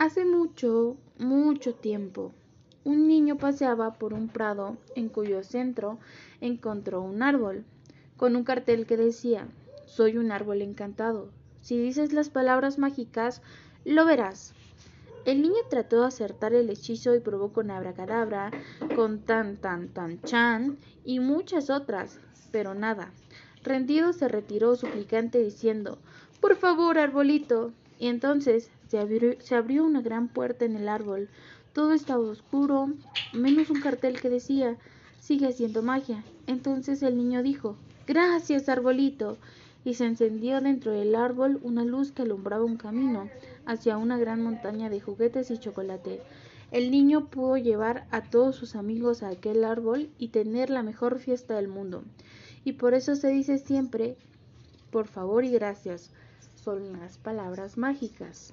Hace mucho, mucho tiempo, un niño paseaba por un prado en cuyo centro encontró un árbol, con un cartel que decía Soy un árbol encantado. Si dices las palabras mágicas, lo verás. El niño trató de acertar el hechizo y probó con abracadabra, con tan tan tan chan y muchas otras, pero nada. Rendido se retiró suplicante diciendo Por favor, arbolito. Y entonces se abrió, una gran puerta en el árbol. Todo estaba oscuro, menos un cartel que decía Sigue haciendo magia. Entonces el niño dijo Gracias, arbolito. Y se encendió dentro del árbol una luz que alumbraba un camino hacia una gran montaña de juguetes y chocolate. El niño pudo llevar a todos sus amigos a aquel árbol y tener la mejor fiesta del mundo. Y por eso se dice siempre, por favor y gracias, son las palabras mágicas.